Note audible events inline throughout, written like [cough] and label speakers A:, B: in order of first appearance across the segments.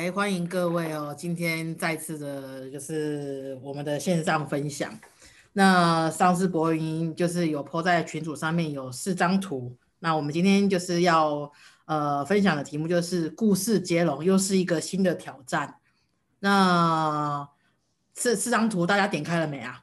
A: 哎，欢迎各位哦！今天再次的就是我们的线上分享。那上次博云就是有 po 在群组上面有四张图。那我们今天就是要呃分享的题目就是故事接龙，又是一个新的挑战。那四四张图大家点开了没啊？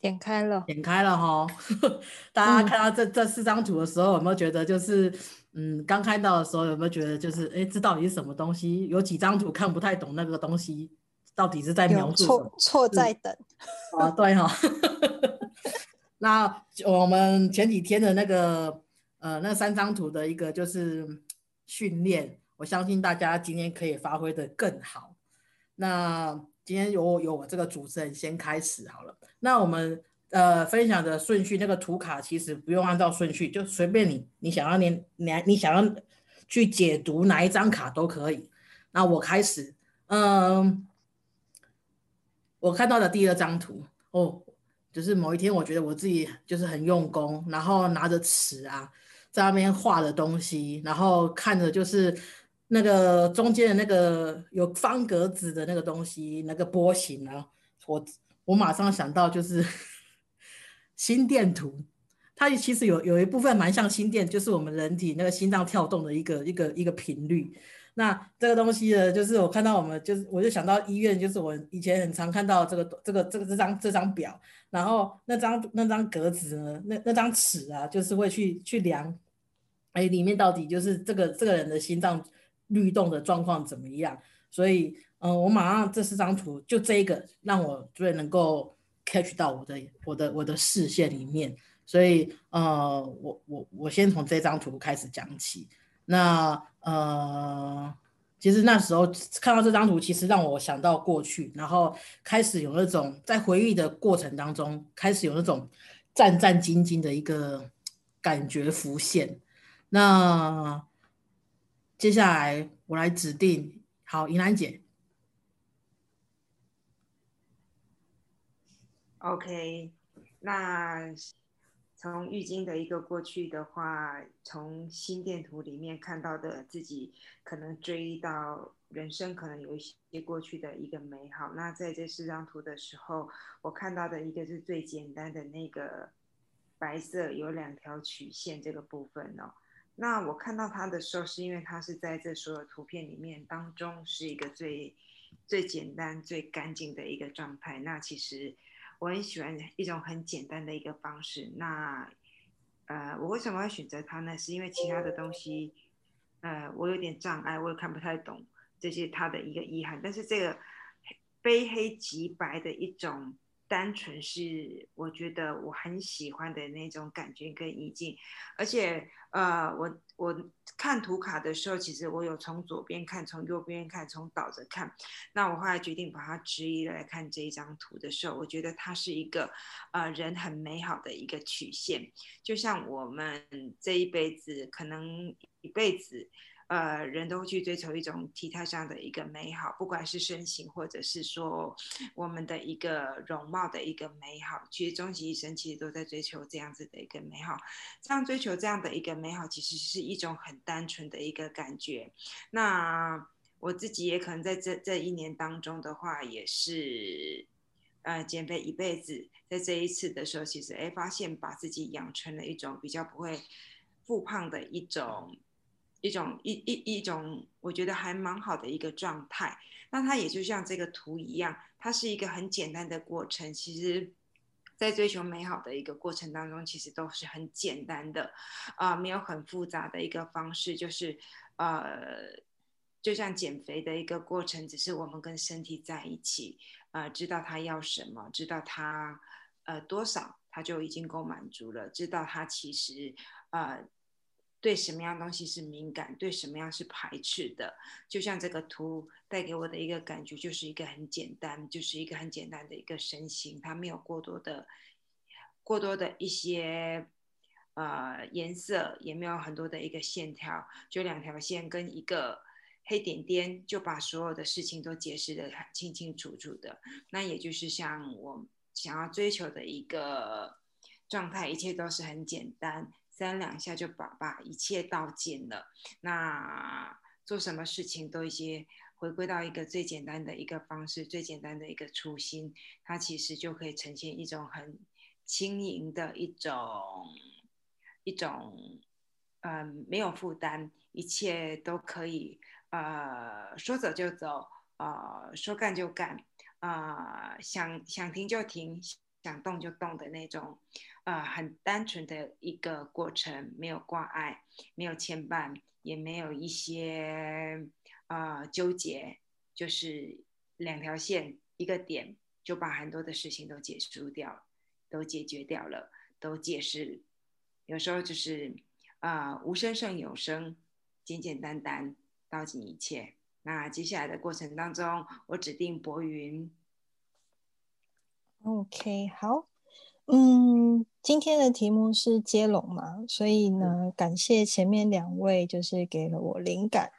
B: 点开了，
A: 点开了哈。[laughs] 大家看到这这四张图的时候，有没有觉得就是？嗯，刚看到的时候有没有觉得就是，哎，这到底是什么东西？有几张图看不太懂，那个东西到底是在描述什么？
B: 错错在等。
A: 啊，对哈。[laughs] 那我们前几天的那个呃那三张图的一个就是训练，我相信大家今天可以发挥的更好。那今天由由我这个主持人先开始好了。那我们。呃，分享的顺序那个图卡其实不用按照顺序，就随便你，你想要念，你你想要去解读哪一张卡都可以。那我开始，嗯，我看到的第二张图哦，就是某一天我觉得我自己就是很用功，然后拿着尺啊在那边画的东西，然后看着就是那个中间的那个有方格子的那个东西，那个波形啊，我我马上想到就是。[laughs] 心电图，它其实有有一部分蛮像心电，就是我们人体那个心脏跳动的一个一个一个频率。那这个东西呢，就是我看到我们就是我就想到医院，就是我以前很常看到这个这个这个这张这张表，然后那张那张格子呢，那那张尺啊，就是会去去量，哎，里面到底就是这个这个人的心脏律动的状况怎么样？所以，嗯，我马上这四张图就这一个让我最能够。catch 到我的我的我的视线里面，所以呃，我我我先从这张图开始讲起。那呃，其实那时候看到这张图，其实让我想到过去，然后开始有那种在回忆的过程当中，开始有那种战战兢兢的一个感觉浮现。那接下来我来指定，好，银兰姐。
C: OK，那从玉晶的一个过去的话，从心电图里面看到的自己，可能追到人生，可能有一些过去的一个美好。那在这四张图的时候，我看到的一个是最简单的那个白色有两条曲线这个部分哦。那我看到它的时候，是因为它是在这所有图片里面当中是一个最最简单、最干净的一个状态。那其实。我很喜欢一种很简单的一个方式。那，呃，我为什么会选择它呢？是因为其他的东西，呃，我有点障碍，我也看不太懂这些它的一个遗憾。但是这个非黑即白的一种。单纯是我觉得我很喜欢的那种感觉跟意境，而且呃，我我看图卡的时候，其实我有从左边看，从右边看，从倒着看。那我后来决定把它直移来看这一张图的时候，我觉得它是一个呃人很美好的一个曲线，就像我们这一辈子可能一辈子。呃，人都去追求一种体态上的一个美好，不管是身形，或者是说我们的一个容貌的一个美好。其实终其一生，其实都在追求这样子的一个美好。这样追求这样的一个美好，其实是一种很单纯的一个感觉。那我自己也可能在这这一年当中的话，也是呃减肥一辈子，在这一次的时候，其实哎发现把自己养成了一种比较不会复胖的一种。一种一一一种，我觉得还蛮好的一个状态。那它也就像这个图一样，它是一个很简单的过程。其实，在追求美好的一个过程当中，其实都是很简单的，啊，没有很复杂的一个方式。就是，呃，就像减肥的一个过程，只是我们跟身体在一起，呃，知道他要什么，知道他呃多少，他就已经够满足了。知道他其实，呃。对什么样东西是敏感，对什么样是排斥的，就像这个图带给我的一个感觉，就是一个很简单，就是一个很简单的一个身形，它没有过多的、过多的一些呃颜色，也没有很多的一个线条，就两条线跟一个黑点点，就把所有的事情都解释的很清清楚楚的。那也就是像我想要追求的一个状态，一切都是很简单。三两下就把把一切倒尽了。那做什么事情都一些回归到一个最简单的一个方式，最简单的一个初心，它其实就可以呈现一种很轻盈的一种一种，嗯，没有负担，一切都可以，呃，说走就走，呃，说干就干，啊，想想停就停，想动就动的那种，呃，很单纯的一个过程，没有挂碍，没有牵绊。也没有一些啊纠结，就是两条线一个点就把很多的事情都结束掉，都解决掉了，都解释。有时候就是啊无声胜有声，简简单单道尽一切。那接下来的过程当中，我指定博云。
B: OK，好。嗯，今天的题目是接龙嘛，所以呢，感谢前面两位就是给了我灵感。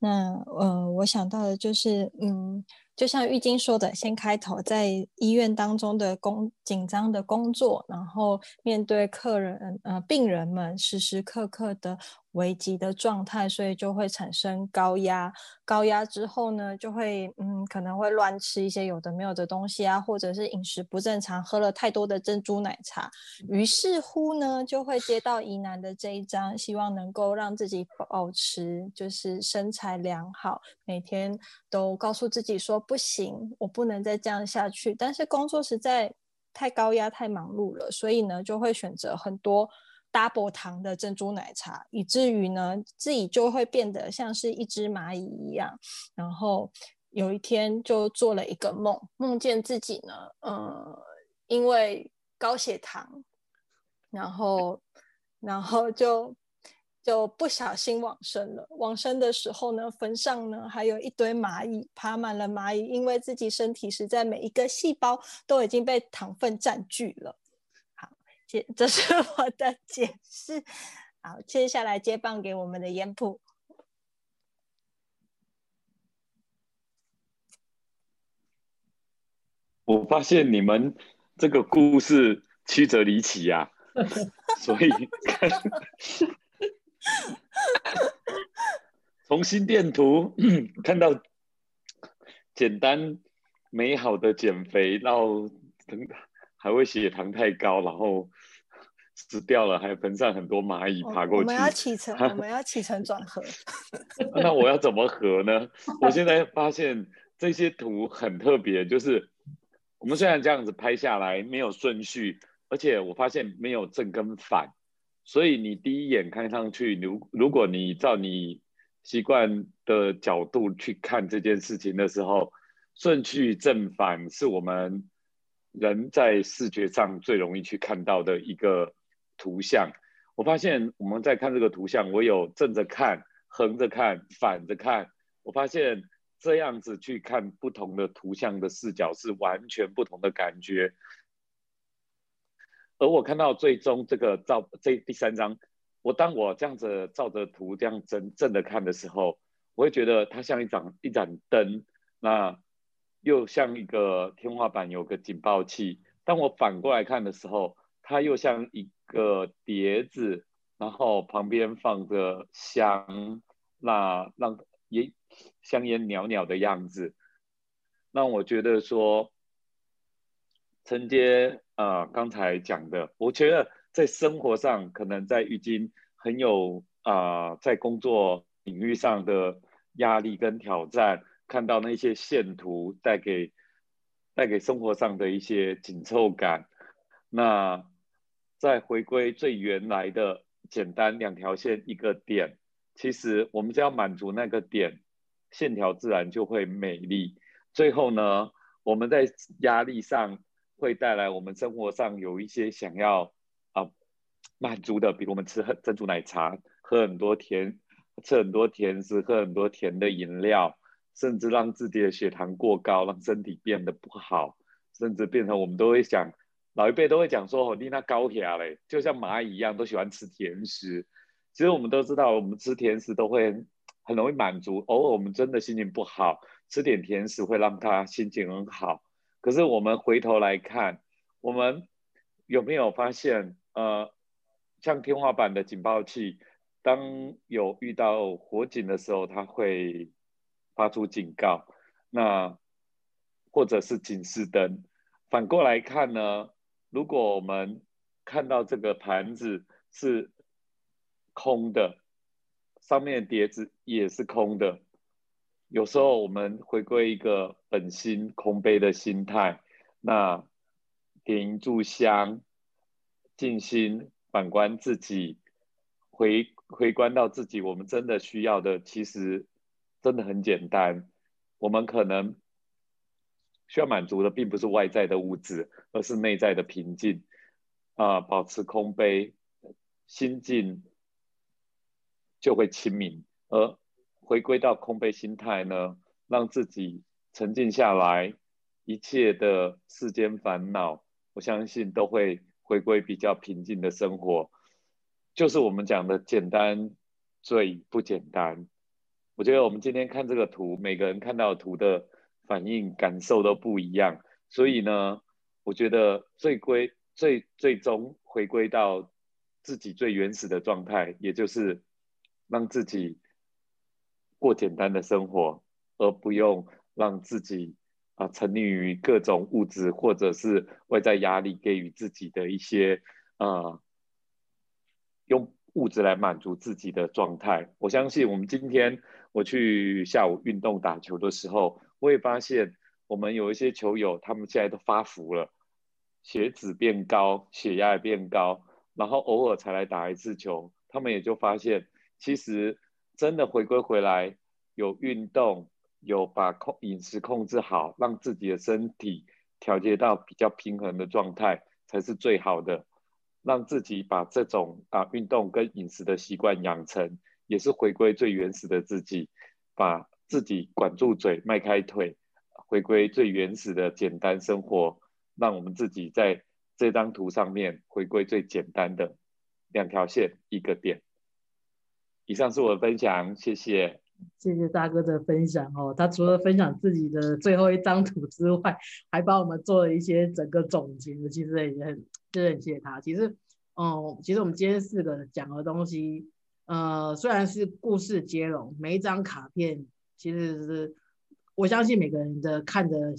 B: 那呃，我想到的就是，嗯，就像玉晶说的，先开头在医院当中的工紧张的工作，然后面对客人呃病人们时时刻刻的。危急的状态，所以就会产生高压。高压之后呢，就会嗯，可能会乱吃一些有的没有的东西啊，或者是饮食不正常，喝了太多的珍珠奶茶。于是乎呢，就会接到疑难的这一章，希望能够让自己保持就是身材良好，每天都告诉自己说不行，我不能再这样下去。但是工作实在太高压、太忙碌了，所以呢，就会选择很多。Double 糖的珍珠奶茶，以至于呢，自己就会变得像是一只蚂蚁一样。然后有一天就做了一个梦，梦见自己呢，呃，因为高血糖，然后，然后就就不小心往生了。往生的时候呢，坟上呢还有一堆蚂蚁，爬满了蚂蚁，因为自己身体实在每一个细胞都已经被糖分占据了。这 [laughs] 这是我的解释。好，接下来接棒给我们的烟铺。
D: 我发现你们这个故事曲折离奇呀，[laughs] 所以从心 [laughs] 电图看到简单美好的减肥，到等等。还会血糖太高，然后死掉了，还盆上很多蚂蚁爬过去。
B: 我们要起承，[laughs] 我们要起承转合。
D: 那我要怎么合呢？我现在发现这些图很特别，就是我们虽然这样子拍下来没有顺序，而且我发现没有正跟反，所以你第一眼看上去，如如果你照你习惯的角度去看这件事情的时候，顺序正反是我们。人在视觉上最容易去看到的一个图像，我发现我们在看这个图像，我有正着看、横着看、反着看，我发现这样子去看不同的图像的视角是完全不同的感觉。而我看到最终这个照这第三张，我当我这样子照着图这样正正的看的时候，我会觉得它像一盏一盏灯，那。又像一个天花板有个警报器，当我反过来看的时候，它又像一个碟子，然后旁边放着香，那让烟香烟袅袅的样子，让我觉得说，承接啊刚才讲的，我觉得在生活上可能在浴巾很有啊在工作领域上的压力跟挑战。看到那些线图带给带给生活上的一些紧凑感，那再回归最原来的简单两条线一个点，其实我们只要满足那个点，线条自然就会美丽。最后呢，我们在压力上会带来我们生活上有一些想要啊满足的，比如我们吃珍珠奶茶，喝很多甜，吃很多甜食，喝很多甜的饮料。甚至让自己的血糖过高，让身体变得不好，甚至变成我们都会想，老一辈都会讲说，哦，你那高血压嘞，就像蚂蚁一样，都喜欢吃甜食。其实我们都知道，我们吃甜食都会很容易满足，偶尔我们真的心情不好，吃点甜食会让他心情很好。可是我们回头来看，我们有没有发现，呃，像天花板的警报器，当有遇到火警的时候，它会发出警告，那或者是警示灯。反过来看呢，如果我们看到这个盘子是空的，上面碟子也是空的，有时候我们回归一个本心空杯的心态，那点一炷香，静心反观自己，回。回观到自己，我们真的需要的，其实真的很简单。我们可能需要满足的，并不是外在的物质，而是内在的平静。啊，保持空杯，心境就会清明。而回归到空杯心态呢，让自己沉静下来，一切的世间烦恼，我相信都会回归比较平静的生活。就是我们讲的简单最不简单。我觉得我们今天看这个图，每个人看到图的反应感受都不一样。所以呢，我觉得最归最最终回归到自己最原始的状态，也就是让自己过简单的生活，而不用让自己啊沉溺于各种物质或者是外在压力给予自己的一些啊。用物质来满足自己的状态，我相信我们今天我去下午运动打球的时候，我也发现我们有一些球友，他们现在都发福了，血脂变高，血压也变高，然后偶尔才来打一次球，他们也就发现，其实真的回归回来，有运动，有把控饮食控制好，让自己的身体调节到比较平衡的状态，才是最好的。让自己把这种啊运动跟饮食的习惯养成，也是回归最原始的自己，把自己管住嘴，迈开腿，回归最原始的简单生活，让我们自己在这张图上面回归最简单的两条线一个点。以上是我的分享，谢谢。
A: 谢谢大哥的分享哦，他除了分享自己的最后一张图之外，还帮我们做了一些整个总结，其实也很，就是很谢谢他。其实，嗯，其实我们今天四个讲的东西，呃，虽然是故事接龙，每一张卡片其实是我相信每个人的看的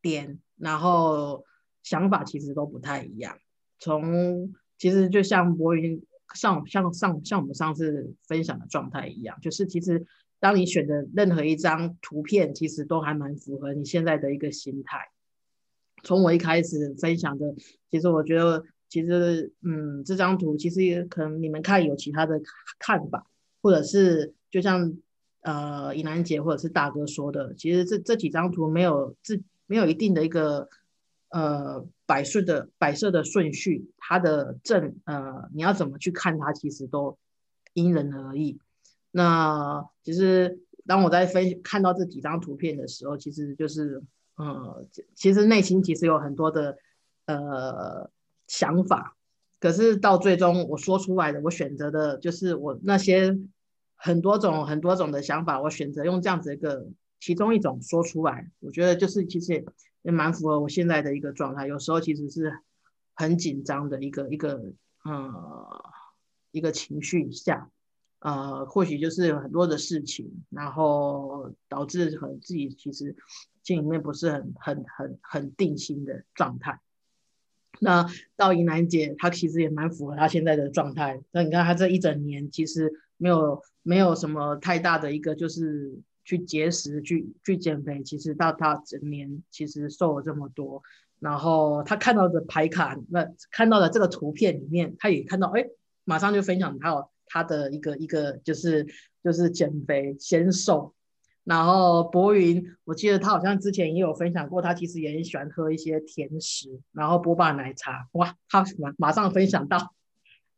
A: 点，然后想法其实都不太一样。从其实就像博云上像上像我们上次分享的状态一样，就是其实。当你选的任何一张图片，其实都还蛮符合你现在的一个心态。从我一开始分享的，其实我觉得，其实，嗯，这张图其实也可能你们看有其他的看法，或者是就像呃，尹兰姐或者是大哥说的，其实这这几张图没有自没有一定的一个呃摆设的摆设的顺序，它的正呃你要怎么去看它，其实都因人而异。那其实当我在分看到这几张图片的时候，其实就是，呃，其实内心其实有很多的呃想法，可是到最终我说出来的，我选择的就是我那些很多种很多种的想法，我选择用这样子一个其中一种说出来，我觉得就是其实也蛮符合我现在的一个状态。有时候其实是很紧张的一个一个呃一个情绪下。呃，或许就是很多的事情，然后导致可能自己其实心里面不是很很很很定心的状态。那到怡南姐，她其实也蛮符合她现在的状态。那你看她这一整年其实没有没有什么太大的一个就是去节食、去去减肥，其实到她整年其实瘦了这么多。然后她看到的牌卡，那看到的这个图片里面，她也看到，哎，马上就分享到。他的一个一个就是就是减肥先瘦，然后博云，我记得他好像之前也有分享过，他其实也很喜欢喝一些甜食，然后波霸奶茶，哇，他马马上分享到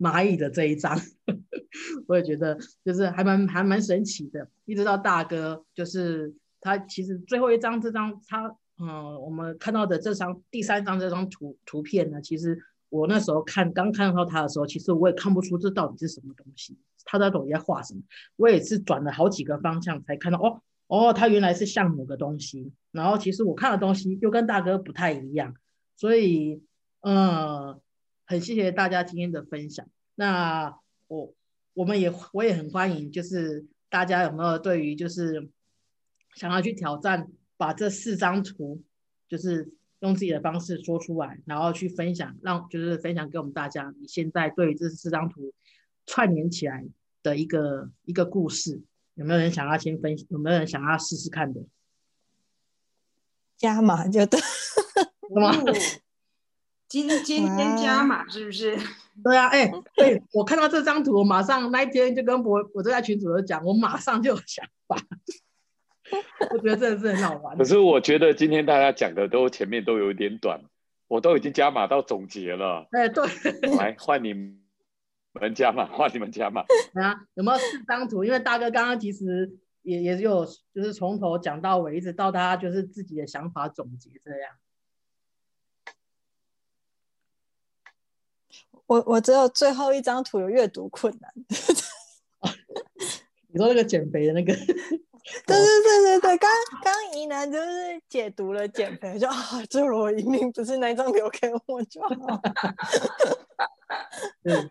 A: 蚂蚁的这一张，[laughs] 我也觉得就是还蛮还蛮神奇的。一直到大哥，就是他其实最后一张这张他嗯，我们看到的这张第三张这张图图片呢，其实。我那时候看刚看到他的时候，其实我也看不出这到底是什么东西，他在到底在画什么。我也是转了好几个方向才看到，哦哦，他原来是像某个东西。然后其实我看的东西又跟大哥不太一样，所以嗯，很谢谢大家今天的分享。那我我们也我也很欢迎，就是大家有没有对于就是想要去挑战，把这四张图就是用自己的方式说出来，然后去分享，让就是分享给我们大家，你现在对于这四张图串联起来的一个一个故事，有没有人想要先分？有没有人想要试试看的？
B: 加码就对，
A: 什么？[laughs]
C: 今今天加码是不是？[laughs]
A: 对啊，哎对，我看到这张图，我马上那一天就跟博，我就在群主都讲，我马上就有想法。[laughs] 我觉得真的是很好玩。
D: 可是我觉得今天大家讲的都前面都有一点短，我都已经加码到总结了。
A: 哎，对，[laughs]
D: 来换你们加码，换你们加码。[laughs]
A: 啊，有没有四张图？因为大哥刚刚其实也也有，就是从头讲到尾，一直到他就是自己的想法总结这样。
B: 我我只有最后一张图有阅读困难。
A: 你说那个减肥的那个？[laughs]
B: 对对对对对，刚刚怡南就是解读了减肥，就啊，这我一定不是那张留给我就好。[laughs]
A: 嗯，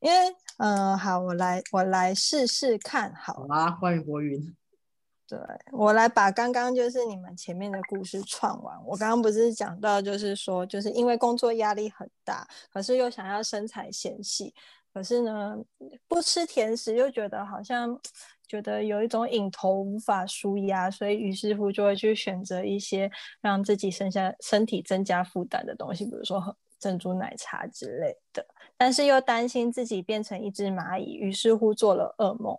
B: 因为嗯，好，我来我来试试看，好
A: 啊，欢迎博云。
B: 对我来把刚刚就是你们前面的故事串完。我刚刚不是讲到，就是说，就是因为工作压力很大，可是又想要身材纤细，可是呢，不吃甜食又觉得好像觉得有一种瘾头无法舒压，所以于是乎就会去选择一些让自己身下身体增加负担的东西，比如说珍珠奶茶之类的。但是又担心自己变成一只蚂蚁，于是乎做了噩梦，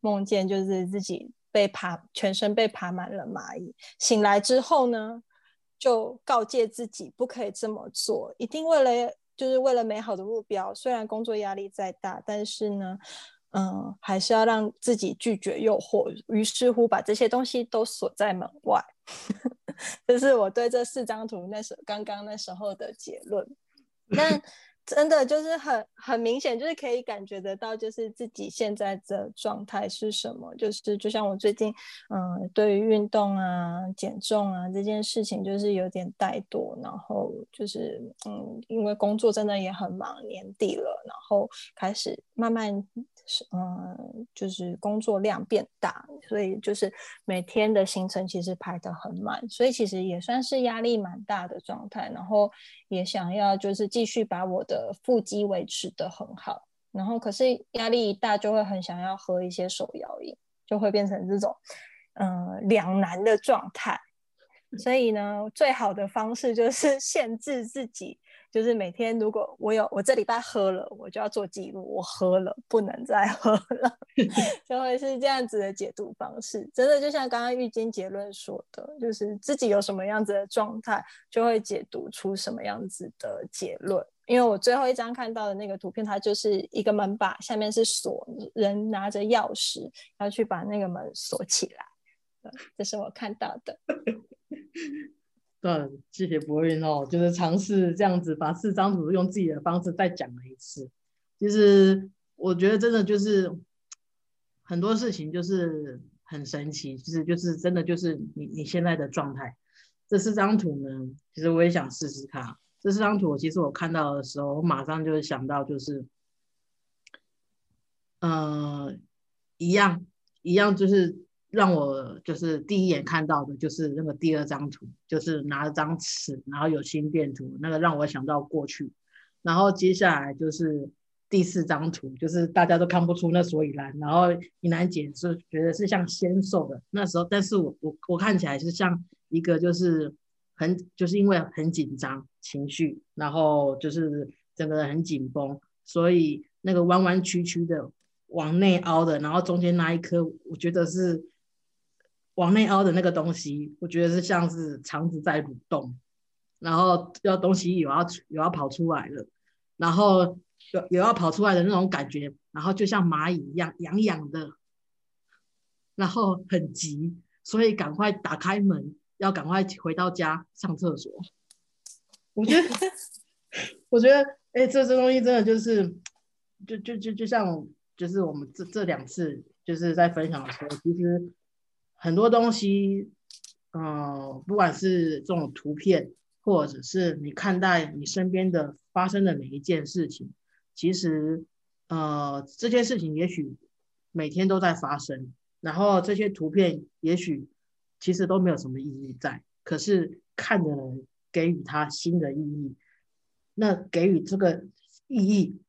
B: 梦见就是自己。被爬全身被爬满了蚂蚁，醒来之后呢，就告诫自己不可以这么做，一定为了就是为了美好的目标。虽然工作压力再大，但是呢，嗯，还是要让自己拒绝诱惑。于是乎，把这些东西都锁在门外。[laughs] 这是我对这四张图那时刚刚那时候的结论。那真的就是很很明显，就是可以感觉得到，就是自己现在的状态是什么。就是就像我最近，嗯，对于运动啊、减重啊这件事情，就是有点怠惰。然后就是，嗯，因为工作真的也很忙，年底了，然后开始慢慢。是嗯，就是工作量变大，所以就是每天的行程其实排得很满，所以其实也算是压力蛮大的状态。然后也想要就是继续把我的腹肌维持的很好，然后可是压力一大就会很想要喝一些手摇饮，就会变成这种嗯两难的状态。所以呢，最好的方式就是限制自己。就是每天，如果我有我这礼拜喝了，我就要做记录，我喝了不能再喝了，[laughs] 就会是这样子的解读方式。真的就像刚刚玉金结论说的，就是自己有什么样子的状态，就会解读出什么样子的结论。因为我最后一张看到的那个图片，它就是一个门把，下面是锁，人拿着钥匙要去把那个门锁起来。这是我看到的。[laughs]
A: 对，谢谢博云哦，就是尝试这样子把四张图用自己的方式再讲了一次。其实我觉得真的就是很多事情就是很神奇，其实就是真的就是你你现在的状态。这四张图呢，其实我也想试试看。这四张图其实我看到的时候，我马上就会想到就是，呃，一样一样就是。让我就是第一眼看到的就是那个第二张图，就是拿了张尺，然后有心电图，那个让我想到过去。然后接下来就是第四张图，就是大家都看不出那所以然。然后怡南姐是觉得是像纤瘦的那时候，但是我我我看起来是像一个就是很就是因为很紧张情绪，然后就是整个人很紧绷，所以那个弯弯曲曲的往内凹的，然后中间那一颗，我觉得是。往内凹的那个东西，我觉得是像是肠子在蠕动，然后要东西有要有要跑出来了，然后有有要跑出来的那种感觉，然后就像蚂蚁一样痒痒的，然后很急，所以赶快打开门，要赶快回到家上厕所。我觉得，[laughs] 我觉得，哎，这这东西真的就是，就就就就像，就是我们这这两次就是在分享的时候，其实。很多东西，嗯，不管是这种图片，或者是你看待你身边的发生的每一件事情，其实，呃，这件事情也许每天都在发生，然后这些图片也许其实都没有什么意义在，可是看的人给予他新的意义，那给予这个意义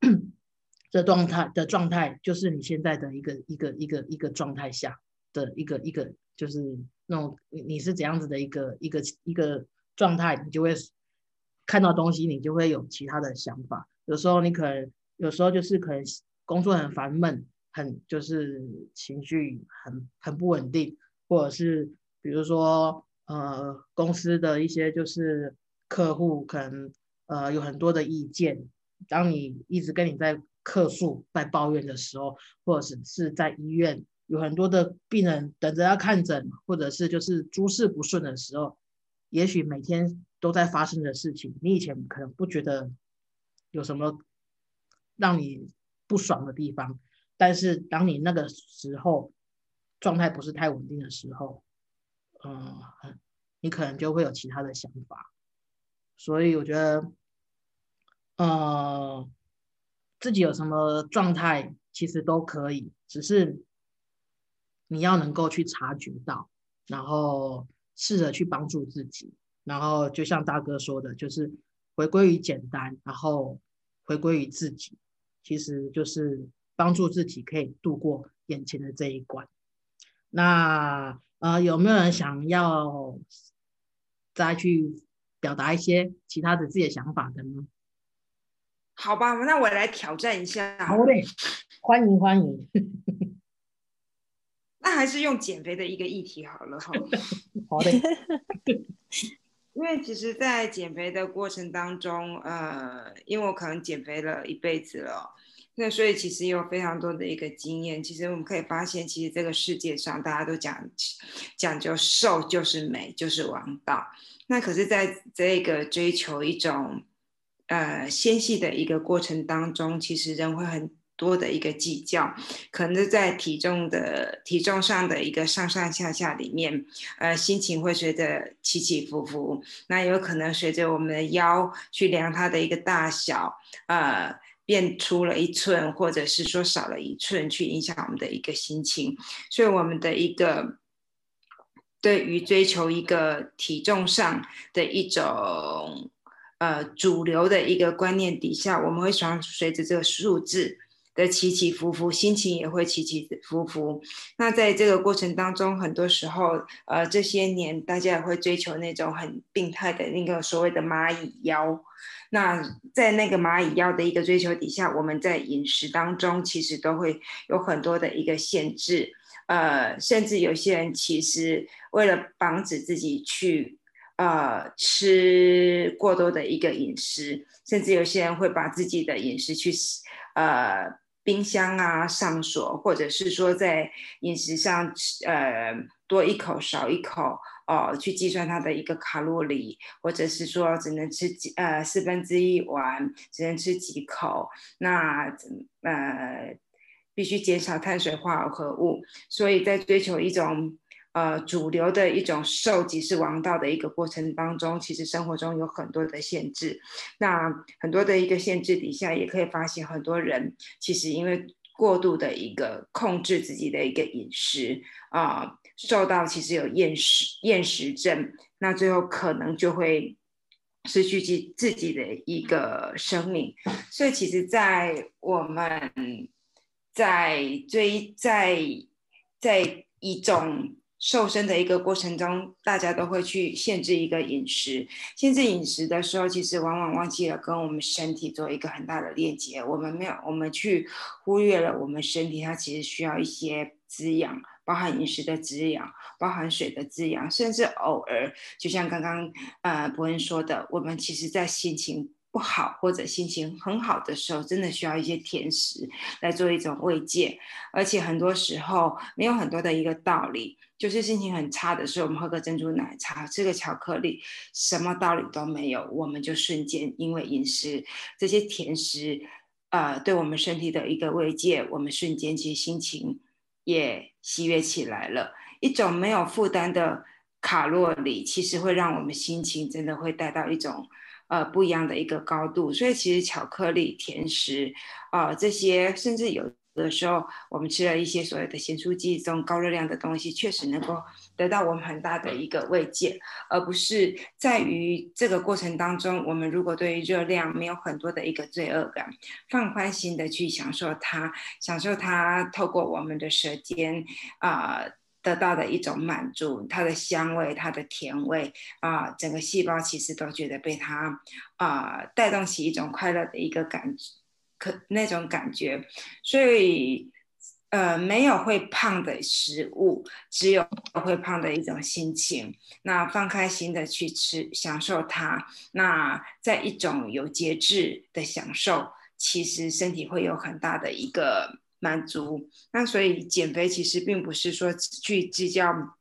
A: 的状态的状态，就是你现在的一个一个一个一个状态下的一个一个，就是那种你你是怎样子的一个一个一个状态，你就会看到东西，你就会有其他的想法。有时候你可能，有时候就是可能工作很烦闷，很就是情绪很很不稳定，或者是比如说呃公司的一些就是客户可能呃有很多的意见，当你一直跟你在客诉在抱怨的时候，或者是是在医院有很多的病人等着要看诊，或者是就是诸事不顺的时候，也许每天都在发生的事情，你以前可能不觉得。有什么让你不爽的地方？但是当你那个时候状态不是太稳定的时候，嗯，你可能就会有其他的想法。所以我觉得，呃，自己有什么状态其实都可以，只是你要能够去察觉到，然后试着去帮助自己。然后就像大哥说的，就是。回归于简单，然后回归于自己，其实就是帮助自己可以度过眼前的这一关。那呃，有没有人想要再去表达一些其他的自己的想法的呢？
C: 好吧，那我来挑战一下。
A: 好嘞，欢迎欢迎。[laughs]
C: 那还是用减肥的一个议题好了哈。[laughs]
A: 好嘞。
C: 因为其实，在减肥的过程当中，呃，因为我可能减肥了一辈子了，那所以其实有非常多的一个经验。其实我们可以发现，其实这个世界上大家都讲讲究瘦就是美，就是王道。那可是，在这个追求一种呃纤细的一个过程当中，其实人会很。多的一个计较，可能在体重的体重上的一个上上下下里面，呃，心情会随着起起伏伏。那有可能随着我们的腰去量它的一个大小，呃，变粗了一寸，或者是说少了一寸，去影响我们的一个心情。所以，我们的一个对于追求一个体重上的一种呃主流的一个观念底下，我们会想随着这个数字。的起起伏伏，心情也会起起伏伏。那在这个过程当中，很多时候，呃，这些年大家也会追求那种很病态的那个所谓的蚂蚁腰。那在那个蚂蚁腰的一个追求底下，我们在饮食当中其实都会有很多的一个限制。呃，甚至有些人其实为了防止自己去呃吃过多的一个饮食，甚至有些人会把自己的饮食去呃。冰箱啊，上锁，或者是说在饮食上，呃，多一口少一口，哦，去计算它的一个卡路里，或者是说只能吃几呃四分之一碗，只能吃几口，那呃必须减少碳水化合物，所以在追求一种。呃，主流的一种瘦即是王道的一个过程当中，其实生活中有很多的限制。那很多的一个限制底下，也可以发现很多人其实因为过度的一个控制自己的一个饮食啊，受到其实有厌食厌食症，那最后可能就会失去自自己的一个生命。所以，其实，在我们在追在在一种。瘦身的一个过程中，大家都会去限制一个饮食。限制饮食的时候，其实往往忘记了跟我们身体做一个很大的链接。我们没有，我们去忽略了我们身体，它其实需要一些滋养，包含饮食的滋养，包含水的滋养，甚至偶尔，就像刚刚呃伯恩说的，我们其实在心情。不好或者心情很好的时候，真的需要一些甜食来做一种慰藉，而且很多时候没有很多的一个道理，就是心情很差的时候，我们喝个珍珠奶茶，吃个巧克力，什么道理都没有，我们就瞬间因为饮食这些甜食，呃，对我们身体的一个慰藉，我们瞬间其实心情也喜悦起来了。一种没有负担的卡路里，其实会让我们心情真的会带到一种。呃不一样的一个高度。所以其实巧克力、甜食啊这些，甚至有。有的时候，我们吃了一些所谓的咸酥鸡这种高热量的东西，确实能够得到我们很大的一个慰藉，而不是在于这个过程当中，我们如果对于热量没有很多的一个罪恶感，放宽心的去享受它，享受它透过我们的舌尖啊得到的一种满足，它的香味、它的甜味啊，整个细胞其实都觉得被它啊带动起一种快乐的一个感觉。可那种感觉，所以呃，没有会胖的食物，只有会胖的一种心情。那放开心的去吃，享受它。那在一种有节制的享受，其实身体会有很大的一个满足。那所以减肥其实并不是说去计较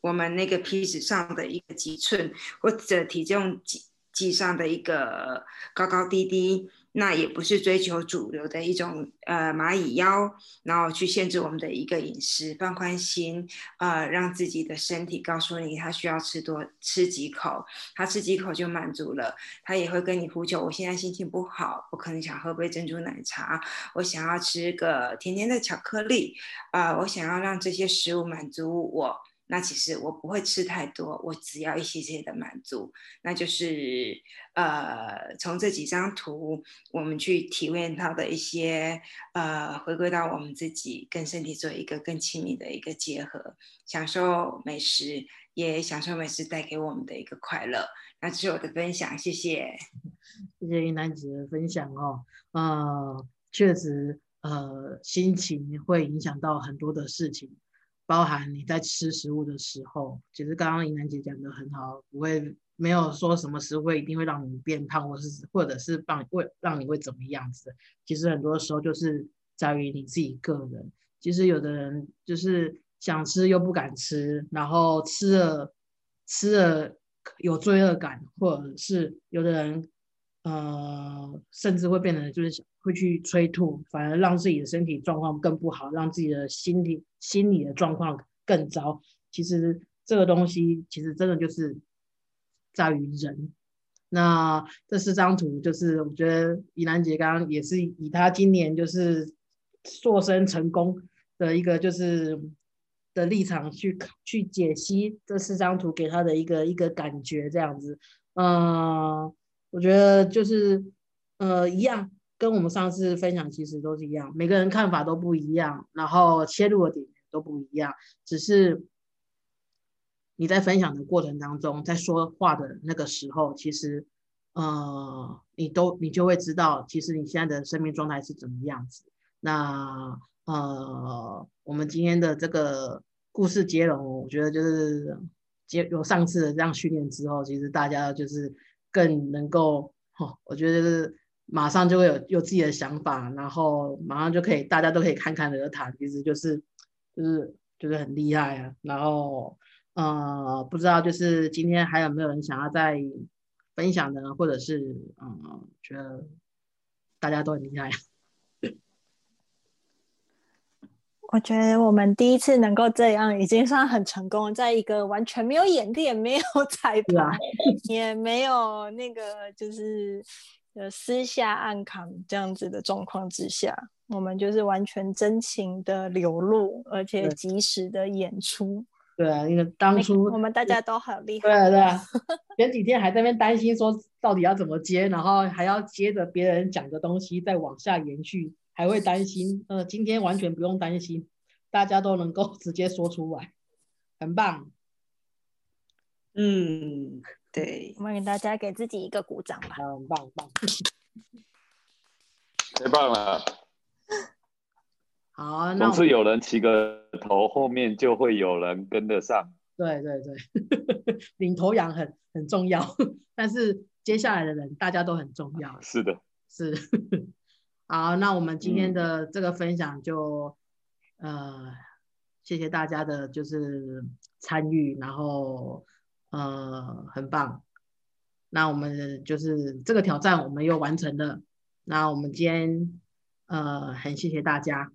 C: 我们那个皮子上的一个几寸，或者体重计计上的一个高高低低。那也不是追求主流的一种呃蚂蚁腰，然后去限制我们的一个饮食，放宽心，呃，让自己的身体告诉你他需要吃多吃几口，他吃几口就满足了，他也会跟你呼求，我现在心情不好，我可能想喝杯珍珠奶茶，我想要吃个甜甜的巧克力，啊，我想要让这些食物满足我。那其实我不会吃太多，我只要一些些的满足，那就是呃，从这几张图我们去体验到的一些呃，回归到我们自己跟身体做一个更亲密的一个结合，享受美食，也享受美食带给我们的一个快乐。那这是我的分享，谢谢，[laughs]
A: 谢谢云南姐的分享哦。呃，确实，呃，心情会影响到很多的事情。包含你在吃食物的时候，其实刚刚尹楠姐讲的很好，不会没有说什么食物一定会让你变胖，或是或者是让会让你会怎么样子。其实很多时候就是在于你自己个人。其实有的人就是想吃又不敢吃，然后吃了吃了有罪恶感，或者是有的人呃甚至会变得就是想会去催吐，反而让自己的身体状况更不好，让自己的心理。心理的状况更糟。其实这个东西，其实真的就是在于人。那这四张图，就是我觉得怡兰姐刚刚也是以她今年就是塑身成功的一个就是的立场去去解析这四张图给她的一个一个感觉这样子。嗯，我觉得就是呃一样。跟我们上次分享其实都是一样，每个人看法都不一样，然后切入的点都不一样，只是你在分享的过程当中，在说话的那个时候，其实呃，你都你就会知道，其实你现在的生命状态是怎么样子。那呃，我们今天的这个故事接龙，我觉得就是接有上次的这样训练之后，其实大家就是更能够，哈，我觉得是。马上就会有有自己的想法，然后马上就可以，大家都可以侃侃而谈，其实就是就是就是很厉害啊。然后呃，不知道就是今天还有没有人想要再分享的，或者是嗯，觉得大家都很厉害。[laughs]
B: 我觉得我们第一次能够这样，已经算很成功，在一个完全没有演练、没有 [laughs] 彩排、也没有那个就是。呃，私下暗扛这样子的状况之下，我们就是完全真情的流露，而且及时的演出。
A: 对啊，因为当初
B: 我们大家都很厉害。
A: 对啊，对啊，前几天还在那边担心说到底要怎么接，然后还要接着别人讲的东西再往下延续，还会担心。呃，今天完全不用担心，大家都能够 [laughs] 直接说出来，很棒。
C: 嗯。对，
B: 我们给大家给自己一个鼓掌吧。
A: 嗯，棒棒，[laughs]
D: 太棒了。[laughs]
A: 好，
D: 总是有人起个头，后面就会有人跟得上。
A: 对对对，[laughs] 领头羊很很重要，但是接下来的人大家都很重要。
D: 是的，
A: 是。好，那我们今天的这个分享就呃，谢谢大家的就是参与，然后。呃，很棒。那我们就是这个挑战，我们又完成了。那我们今天呃，很谢谢大家。